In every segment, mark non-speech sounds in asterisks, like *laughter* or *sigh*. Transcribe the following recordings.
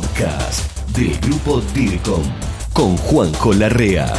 podcast del grupo DIRCOM con Juanjo Larrea.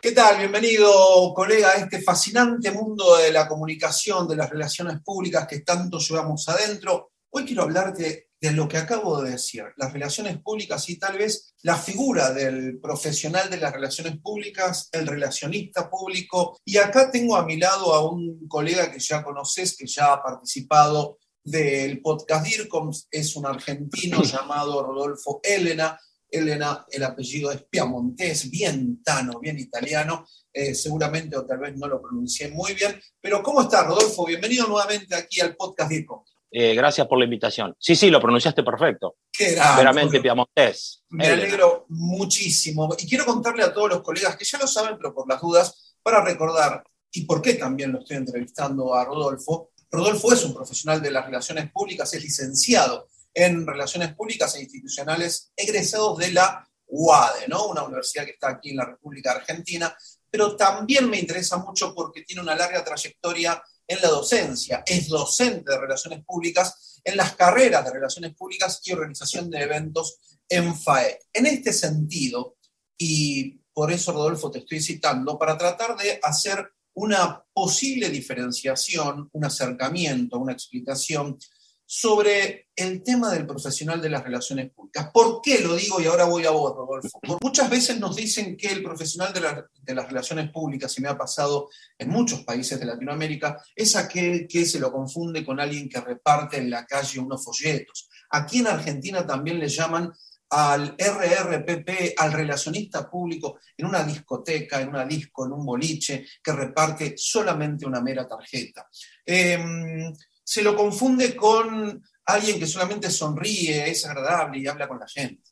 ¿Qué tal? Bienvenido, colega, a este fascinante mundo de la comunicación, de las relaciones públicas que tanto llevamos adentro. Hoy quiero hablarte de lo que acabo de decir, las relaciones públicas y tal vez la figura del profesional de las relaciones públicas, el relacionista público. Y acá tengo a mi lado a un colega que ya conoces, que ya ha participado del podcast DIRCOM, es un argentino *clears throat* llamado Rodolfo Elena. Elena, el apellido es Piamontés, bien tano, bien italiano, eh, seguramente o tal vez no lo pronuncié muy bien, pero ¿cómo está Rodolfo? Bienvenido nuevamente aquí al podcast DIRCOM. Eh, gracias por la invitación. Sí, sí, lo pronunciaste perfecto. Qué Veramente piamontés. Me alegro muchísimo. Y quiero contarle a todos los colegas que ya lo saben, pero por las dudas, para recordar, y por qué también lo estoy entrevistando a Rodolfo, Rodolfo es un profesional de las relaciones públicas, es licenciado en Relaciones Públicas e Institucionales, egresados de la UADE, ¿no? una universidad que está aquí en la República Argentina, pero también me interesa mucho porque tiene una larga trayectoria en la docencia, es docente de Relaciones Públicas en las carreras de Relaciones Públicas y Organización de Eventos en FAE. En este sentido, y por eso Rodolfo te estoy citando, para tratar de hacer una posible diferenciación, un acercamiento, una explicación sobre el tema del profesional de las relaciones públicas. ¿Por qué lo digo? Y ahora voy a vos, Rodolfo. Muchas veces nos dicen que el profesional de, de, las relaciones públicas, y me ha pasado en muchos países de Latinoamérica, es aquel que se lo confunde con alguien que reparte en la calle unos folletos. Aquí en Argentina también le llaman al RRPP, al relacionista público en una discoteca, en una disco, en un boliche, que reparte solamente una mera tarjeta. Em, se lo confunde con alguien que solamente sonríe, es agradable y habla con la gente.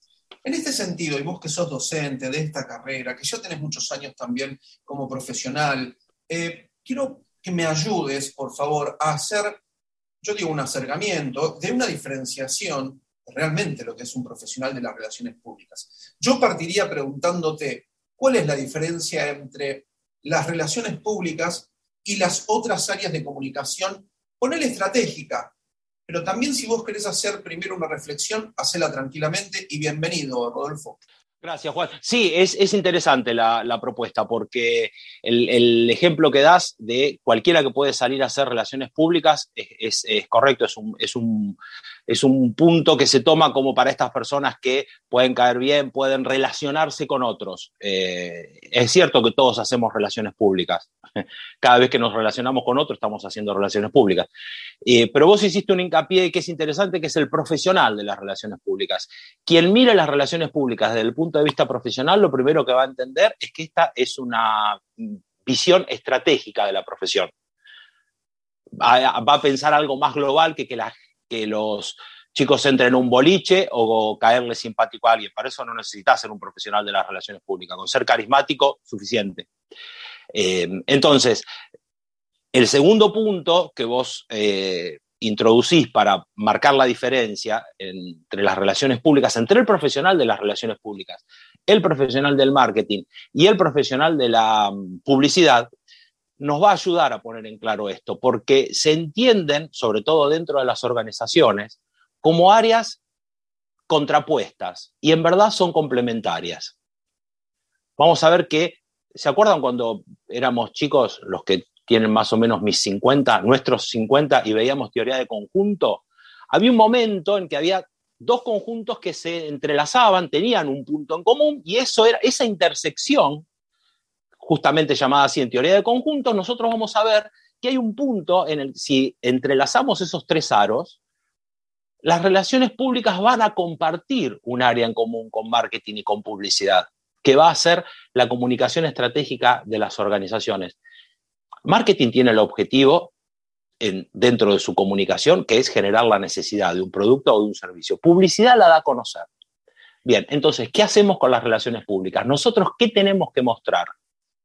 En este sentido, y vos que sos docente de esta carrera, que ya tenés muchos años también como profesional, eh, quiero que me ayudes, por favor, a hacer, yo digo, un acercamiento de una diferenciación realmente lo que es un profesional de las relaciones públicas. Yo partiría preguntándote, ¿cuál es la diferencia entre las relaciones públicas y las otras áreas de comunicación? Ponele estratégica, pero también si vos querés hacer primero una reflexión, hacela tranquilamente y bienvenido, Rodolfo. Gracias, Juan. Sí, es, interesante la, propuesta porque el, ejemplo que das de cualquiera que puede salir a hacer relaciones públicas es, correcto, es es, un, es un punto que se toma como para estas personas que pueden caer bien, pueden relacionarse con otros. Eh, es cierto que todos hacemos relaciones públicas. *laughs* Cada vez que nos relacionamos con otros estamos haciendo relaciones públicas. Eh, pero vos hiciste un hincapié que es interesante, que es el profesional de las relaciones públicas. Quien mire las relaciones públicas desde el punto de vista profesional, lo primero que va a entender es que esta es una visión estratégica de la profesión. Va a pensar algo más global que que, la, que los chicos entren en un boliche o caerle simpático a alguien. Para eso no necesitas ser un profesional de las relaciones públicas. Con ser carismático, suficiente. Eh, entonces, el segundo punto que vos eh, introducís para marcar la diferencia entre las relaciones públicas, entre el profesional de las relaciones públicas, el profesional del marketing y el profesional de la mm, publicidad, nos va a ayudar a poner en claro esto, porque se entienden, sobre todo dentro de las organizaciones, como áreas contrapuestas y en verdad son complementarias. Vamos a ver que, ¿se acuerdan cuando éramos chicos, los que tienen más o menos mis 50, nuestros 50 y veíamos teoría de conjunto? Había un momento en que había dos conjuntos que se entrelazaban, tenían un punto en común y eso era esa intersección justamente llamada así en teoría de conjuntos, nosotros vamos a ver que hay un punto en el si entrelazamos esos tres aros, las relaciones públicas van a compartir un área en común con marketing y con publicidad, que va a ser la comunicación estratégica de las organizaciones. Marketing tiene el objetivo en, dentro de su comunicación, que es generar la necesidad de un producto o de un servicio. Publicidad la da a conocer. Bien, entonces, ¿qué hacemos con las relaciones públicas? Nosotros, ¿qué tenemos que mostrar?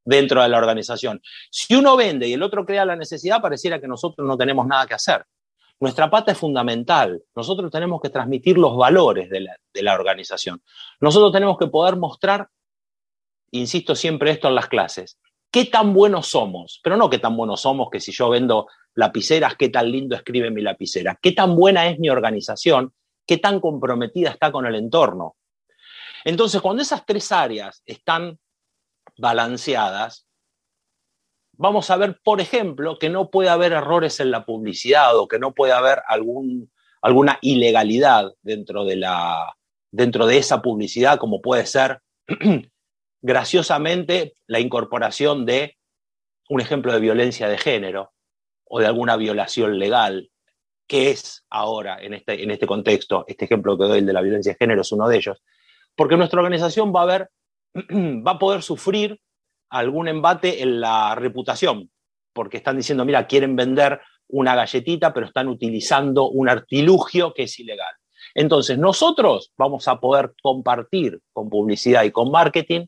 Dentro de la organización. Si uno vende y el otro crea la necesidad, pareciera que nosotros no tenemos nada que hacer. Nuestra pata es fundamental. Nosotros tenemos que transmitir los valores de la, organización. Nosotros tenemos que poder mostrar, insisto siempre esto en las clases, qué tan buenos somos, pero no qué tan buenos somos que si yo vendo lapiceras, qué tan lindo escribe mi lapicera, qué tan buena es mi organización, qué tan comprometida está con el entorno. Entonces, cuando esas tres áreas están balanceadas, vamos a ver, por ejemplo, que no puede haber errores en la publicidad o que no puede haber algún, alguna ilegalidad dentro de, la, dentro de esa publicidad, como puede ser, *clears throat* graciosamente, la incorporación de un ejemplo de violencia de género o de alguna violación legal, que es ahora en este, en este contexto, este ejemplo que doy, el de la violencia de género, es uno de ellos, porque nuestra organización va a ver, *clears throat* va a poder sufrir algún embate en la reputación, porque están diciendo, mira, quieren vender una galletita, pero están utilizando un artilugio que es ilegal. Entonces, nosotros vamos a poder compartir con publicidad y con marketing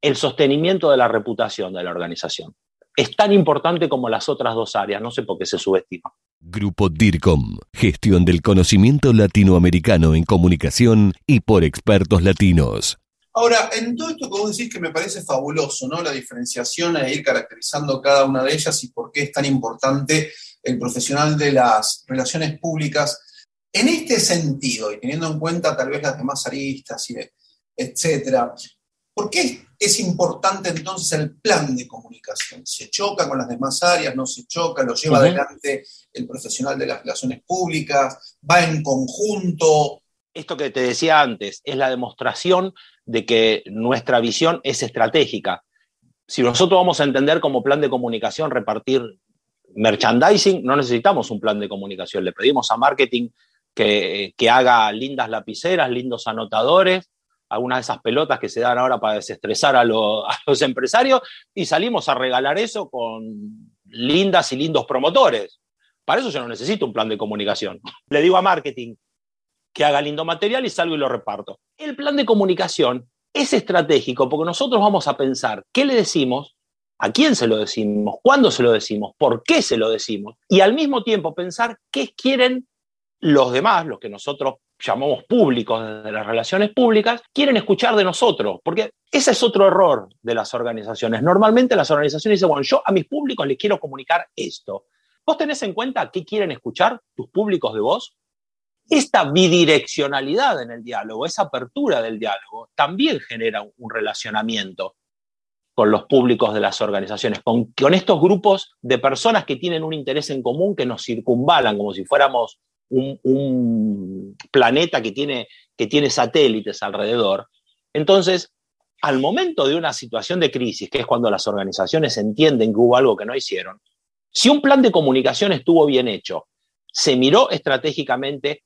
el sostenimiento de la reputación de la organización. Es tan importante como las otras dos áreas, no sé por qué se subestima. Grupo DIRCOM, gestión del conocimiento latinoamericano en comunicación y por expertos latinos. Ahora, en todo esto que vos decís que me parece fabuloso, ¿no? La diferenciación e ir caracterizando cada una de ellas y por qué es tan importante el profesional de las relaciones públicas. En este sentido, y teniendo en cuenta tal vez las demás aristas y etcétera, ¿por qué es importante entonces el plan de comunicación? ¿Se choca con las demás áreas? ¿No se choca? ¿Lo lleva adelante el profesional de las relaciones públicas? ¿Va en conjunto? Esto que te decía antes es la demostración de que nuestra visión es estratégica. Si nosotros vamos a entender como plan de comunicación repartir merchandising, no necesitamos un plan de comunicación. Le pedimos a marketing que, haga lindas lapiceras, lindos anotadores, algunas de esas pelotas que se dan ahora para desestresar a, *laughs* a los empresarios y salimos a regalar eso con lindas y lindos promotores. Para eso yo no necesito un plan de comunicación. *laughs* Le digo a marketing, que haga lindo material y salgo y lo reparto. El plan de comunicación es estratégico porque nosotros vamos a pensar qué le decimos, a quién se lo decimos, cuándo se lo decimos, por qué se lo decimos, y al mismo tiempo pensar qué quieren los demás, los que nosotros llamamos públicos de las relaciones públicas, quieren escuchar de nosotros, porque ese es otro error de las organizaciones. Normalmente las organizaciones dicen, bueno, yo a mis públicos les quiero comunicar esto. ¿Vos tenés en cuenta qué quieren escuchar tus públicos de vos? Esta bidireccionalidad en el diálogo, esa apertura del diálogo, también genera un relacionamiento con los públicos de las organizaciones, con, estos grupos de personas que tienen un interés en común que nos circunvalan, como si fuéramos un, planeta que tiene, que tiene satélites alrededor. Entonces, al momento de una situación de crisis, que es cuando las organizaciones entienden que hubo algo que no hicieron, si un plan de comunicación estuvo bien hecho, se miró estratégicamente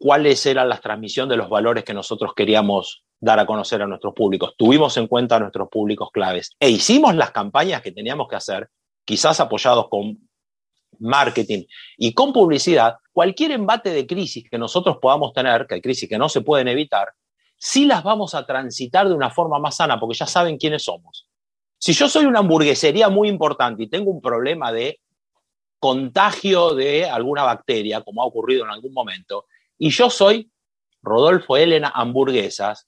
cuáles eran las transmisión de los valores que nosotros queríamos dar a conocer a nuestros públicos. Tuvimos en cuenta a nuestros públicos claves e hicimos las campañas que teníamos que hacer, quizás apoyados con marketing y con publicidad, cualquier embate de crisis que nosotros podamos tener, que hay crisis que no se pueden evitar, sí las vamos a transitar de una forma más sana porque ya saben quiénes somos. Si yo soy una hamburguesería muy importante y tengo un problema de contagio de alguna bacteria, como ha ocurrido en algún momento, y yo soy Rodolfo Elena Hamburguesas,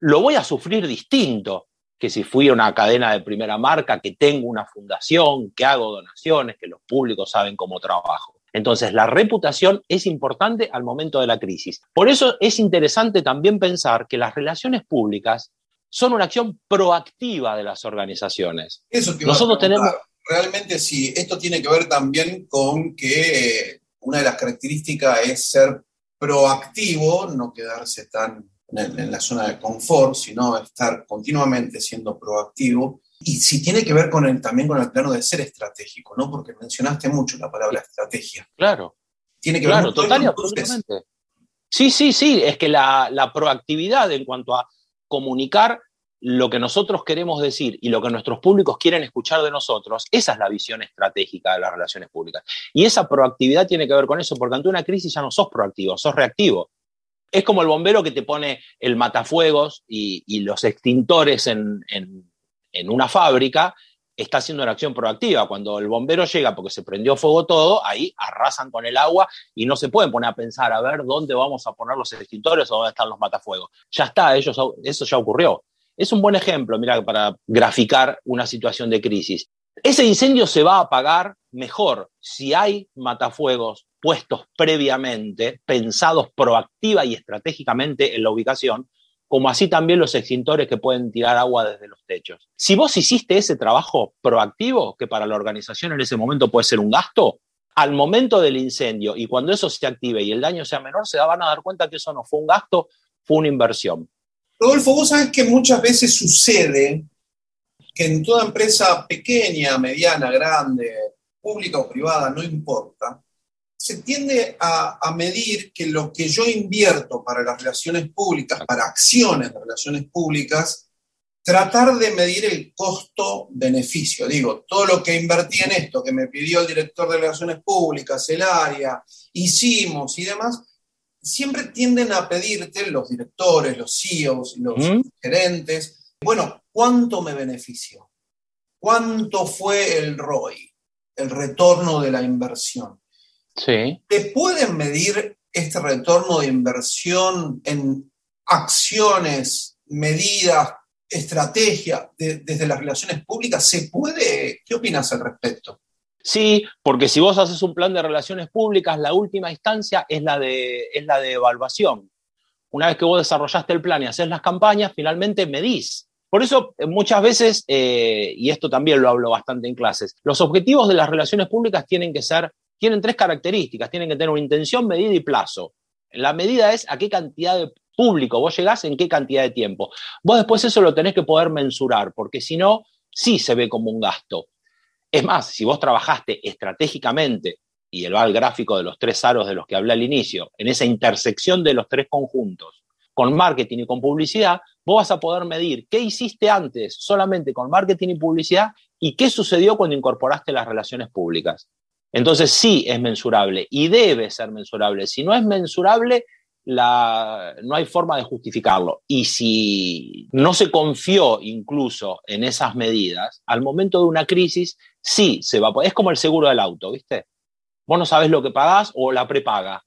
lo voy a sufrir distinto que si fui a una cadena de primera marca, que tengo una fundación, que hago donaciones, que los públicos saben cómo trabajo. Entonces, la reputación es importante al momento de la crisis. Por eso es interesante también pensar que las relaciones públicas son una acción proactiva de las organizaciones. Eso que Nosotros tenemos realmente sí, esto tiene que ver también con que eh, una de las características es ser proactivo, no quedarse tan en, la zona de confort, sino estar continuamente siendo proactivo. Y si tiene que ver con el, también con el plano de ser estratégico, ¿no? Porque mencionaste mucho la palabra estrategia. Claro. Tiene que ver total y absolutamente. Sí, sí, sí. Es que la, la proactividad en cuanto a comunicar lo que nosotros queremos decir y lo que nuestros públicos quieren escuchar de nosotros, esa es la visión estratégica de las relaciones públicas. Y esa proactividad tiene que ver con eso, porque ante una crisis ya no sos proactivo, sos reactivo. Es como el bombero que te pone el matafuegos y, los extintores en, en una fábrica, está haciendo una acción proactiva. Cuando el bombero llega porque se prendió fuego todo, ahí arrasan con el agua y no se pueden poner a pensar a ver dónde vamos a poner los extintores o dónde están los matafuegos. Ya está, ellos, eso ya ocurrió. Es un buen ejemplo, mira, para graficar una situación de crisis. Ese incendio se va a apagar mejor si hay matafuegos puestos previamente, pensados proactiva y estratégicamente en la ubicación, como así también los extintores que pueden tirar agua desde los techos. Si vos hiciste ese trabajo proactivo, que para la organización en ese momento puede ser un gasto, al momento del incendio y cuando eso se active y el daño sea menor, se van a dar cuenta que eso no fue un gasto, fue una inversión. Rodolfo, vos sabés que muchas veces sucede que en toda empresa pequeña, mediana, grande, pública o privada, no importa, se tiende a, medir que lo que yo invierto para las relaciones públicas, para acciones de relaciones públicas, tratar de medir el costo-beneficio. Digo, todo lo que invertí en esto, que me pidió el director de relaciones públicas, el área, hicimos y demás, siempre tienden a pedirte los directores, los CEOs, los gerentes, bueno, ¿cuánto me benefició? ¿Cuánto fue el ROI, el retorno de la inversión? ¿Te pueden medir este retorno de inversión en acciones, medidas, estrategia desde las relaciones públicas? ¿Se puede? ¿Qué opinas al respecto? Sí, porque si vos haces un plan de relaciones públicas, la última instancia es la de, es la de evaluación. Una vez que vos desarrollaste el plan y haces las campañas, finalmente medís. Por eso eh, muchas veces, eh, y esto también lo hablo bastante en clases, los objetivos de las relaciones públicas tienen que ser tienen tres características, tienen que tener una intención, medida y plazo. La medida es a qué cantidad de público vos llegás, en qué cantidad de tiempo. Vos después eso lo tenés que poder mensurar, porque si no, sí se ve como un gasto. Es más, si vos trabajaste estratégicamente, y el va al gráfico de los tres aros de los que hablé al inicio, en esa intersección de los tres conjuntos, con marketing y con publicidad, vos vas a poder medir qué hiciste antes solamente con marketing y publicidad y qué sucedió cuando incorporaste las relaciones públicas. Entonces sí es mensurable y debe ser mensurable. Si no es mensurable, no hay forma de justificarlo. Y si no se confió incluso en esas medidas, al momento de una crisis, sí se va a Es como el seguro del auto, ¿viste? Vos no sabes lo que pagás o la prepaga.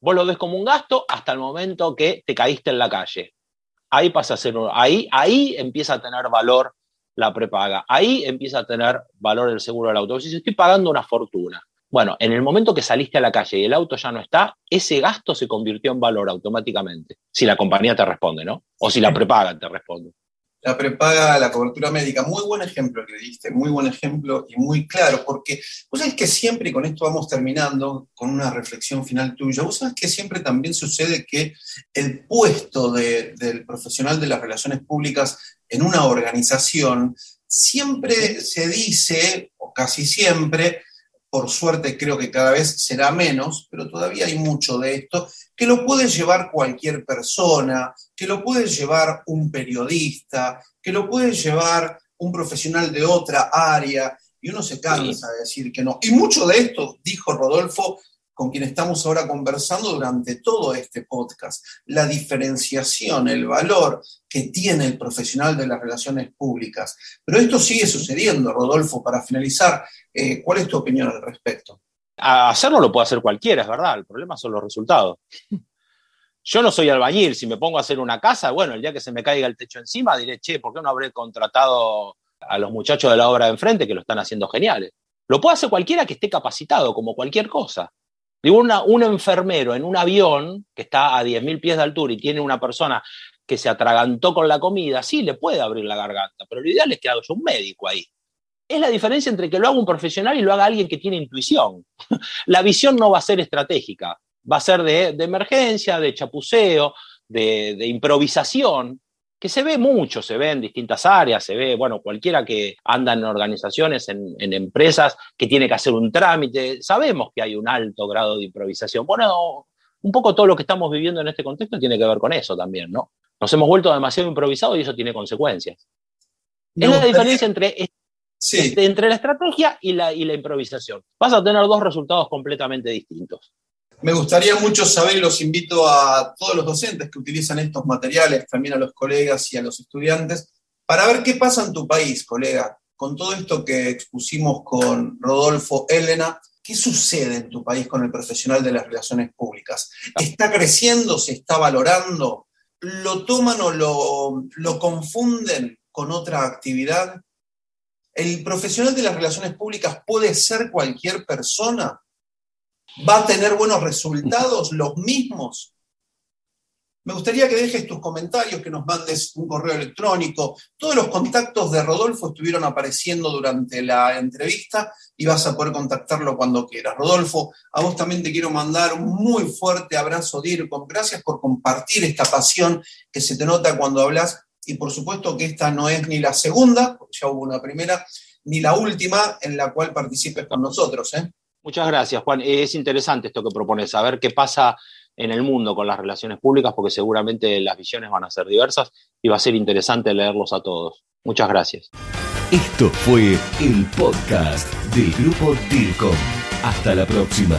Vos lo ves como un gasto hasta el momento que te caíste en la calle. Ahí pasa a ser ahí, ahí empieza a tener valor la prepaga. Ahí empieza a tener valor el seguro del auto. Si estoy pagando una fortuna. Bueno, en el momento que saliste a la calle y el auto ya no está, ese gasto se convirtió en valor automáticamente. Si la compañía te responde, ¿no? O si la prepaga te responde. La prepaga, la cobertura médica, muy buen ejemplo que diste, muy buen ejemplo y muy claro, porque vos sabés que siempre, y con esto vamos terminando con una reflexión final tuya, vos sabés que siempre también sucede que el puesto del profesional de las relaciones públicas en una organización siempre se dice, o casi siempre, por suerte creo que cada vez será menos, pero todavía hay mucho de esto, que lo puede llevar cualquier persona, que lo puede llevar un periodista, que lo puede llevar un profesional de otra área, y uno se cansa de decir que no. Y mucho de esto, dijo Rodolfo, con quien estamos ahora conversando durante todo este podcast. La diferenciación, el valor que tiene el profesional de las relaciones públicas. Pero esto sigue sucediendo, Rodolfo, para finalizar, eh, ¿cuál es tu opinión al respecto? hacerlo lo puede hacer cualquiera, es verdad, el problema son los resultados. *laughs* Yo no soy albañil, si me pongo a hacer una casa, bueno, el día que se me caiga el techo encima diré, che, ¿por qué no habré contratado a los muchachos de la obra de enfrente que lo están haciendo geniales? Lo puede hacer cualquiera que esté capacitado, como cualquier cosa. Digo, un enfermero en un avión que está a 10.000 pies de altura y tiene una persona que se atragantó con la comida, sí le puede abrir la garganta, pero lo ideal es que haga un médico ahí. Es la diferencia entre que lo haga un profesional y lo haga alguien que tiene intuición. *laughs* la visión no va a ser estratégica, va a ser de, emergencia, de chapuceo, de improvisación, que se ve mucho, se ve en distintas áreas, se ve, bueno, cualquiera que anda en organizaciones, en, empresas, que tiene que hacer un trámite, sabemos que hay un alto grado de improvisación. Bueno, un poco todo lo que estamos viviendo en este contexto tiene que ver con eso también, ¿no? Nos hemos vuelto demasiado improvisados y eso tiene consecuencias. es la diferencia entre, este, entre la estrategia y la, y la improvisación. Vas a tener dos resultados completamente distintos. Me gustaría mucho saber y los invito a todos los docentes que utilizan estos materiales, también a los colegas y a los estudiantes, para ver qué pasa en tu país, colega, con todo esto que expusimos con Rodolfo Elena. ¿Qué sucede en tu país con el profesional de las relaciones públicas? ¿Está creciendo? ¿Se está valorando? ¿Lo toman o lo, lo confunden con otra actividad? ¿El profesional de las relaciones públicas puede ser cualquier persona? ¿Va a tener buenos resultados, los mismos? Me gustaría que dejes tus comentarios, que nos mandes un correo electrónico. Todos los contactos de Rodolfo estuvieron apareciendo durante la entrevista y vas a poder contactarlo cuando quieras. Rodolfo, a vos también te quiero mandar un muy fuerte abrazo, DIRCOM. Gracias por compartir esta pasión que se te nota cuando hablas. Y por supuesto que esta no es ni la segunda, ya hubo una primera, ni la última en la cual participes con nosotros. ¿eh? Muchas gracias, Juan. Es interesante esto que propones, saber qué pasa en el mundo con las relaciones públicas, porque seguramente las visiones van a ser diversas y va a ser interesante leerlos a todos. Muchas gracias. Esto fue el podcast del Grupo DIRCOM. Hasta la próxima.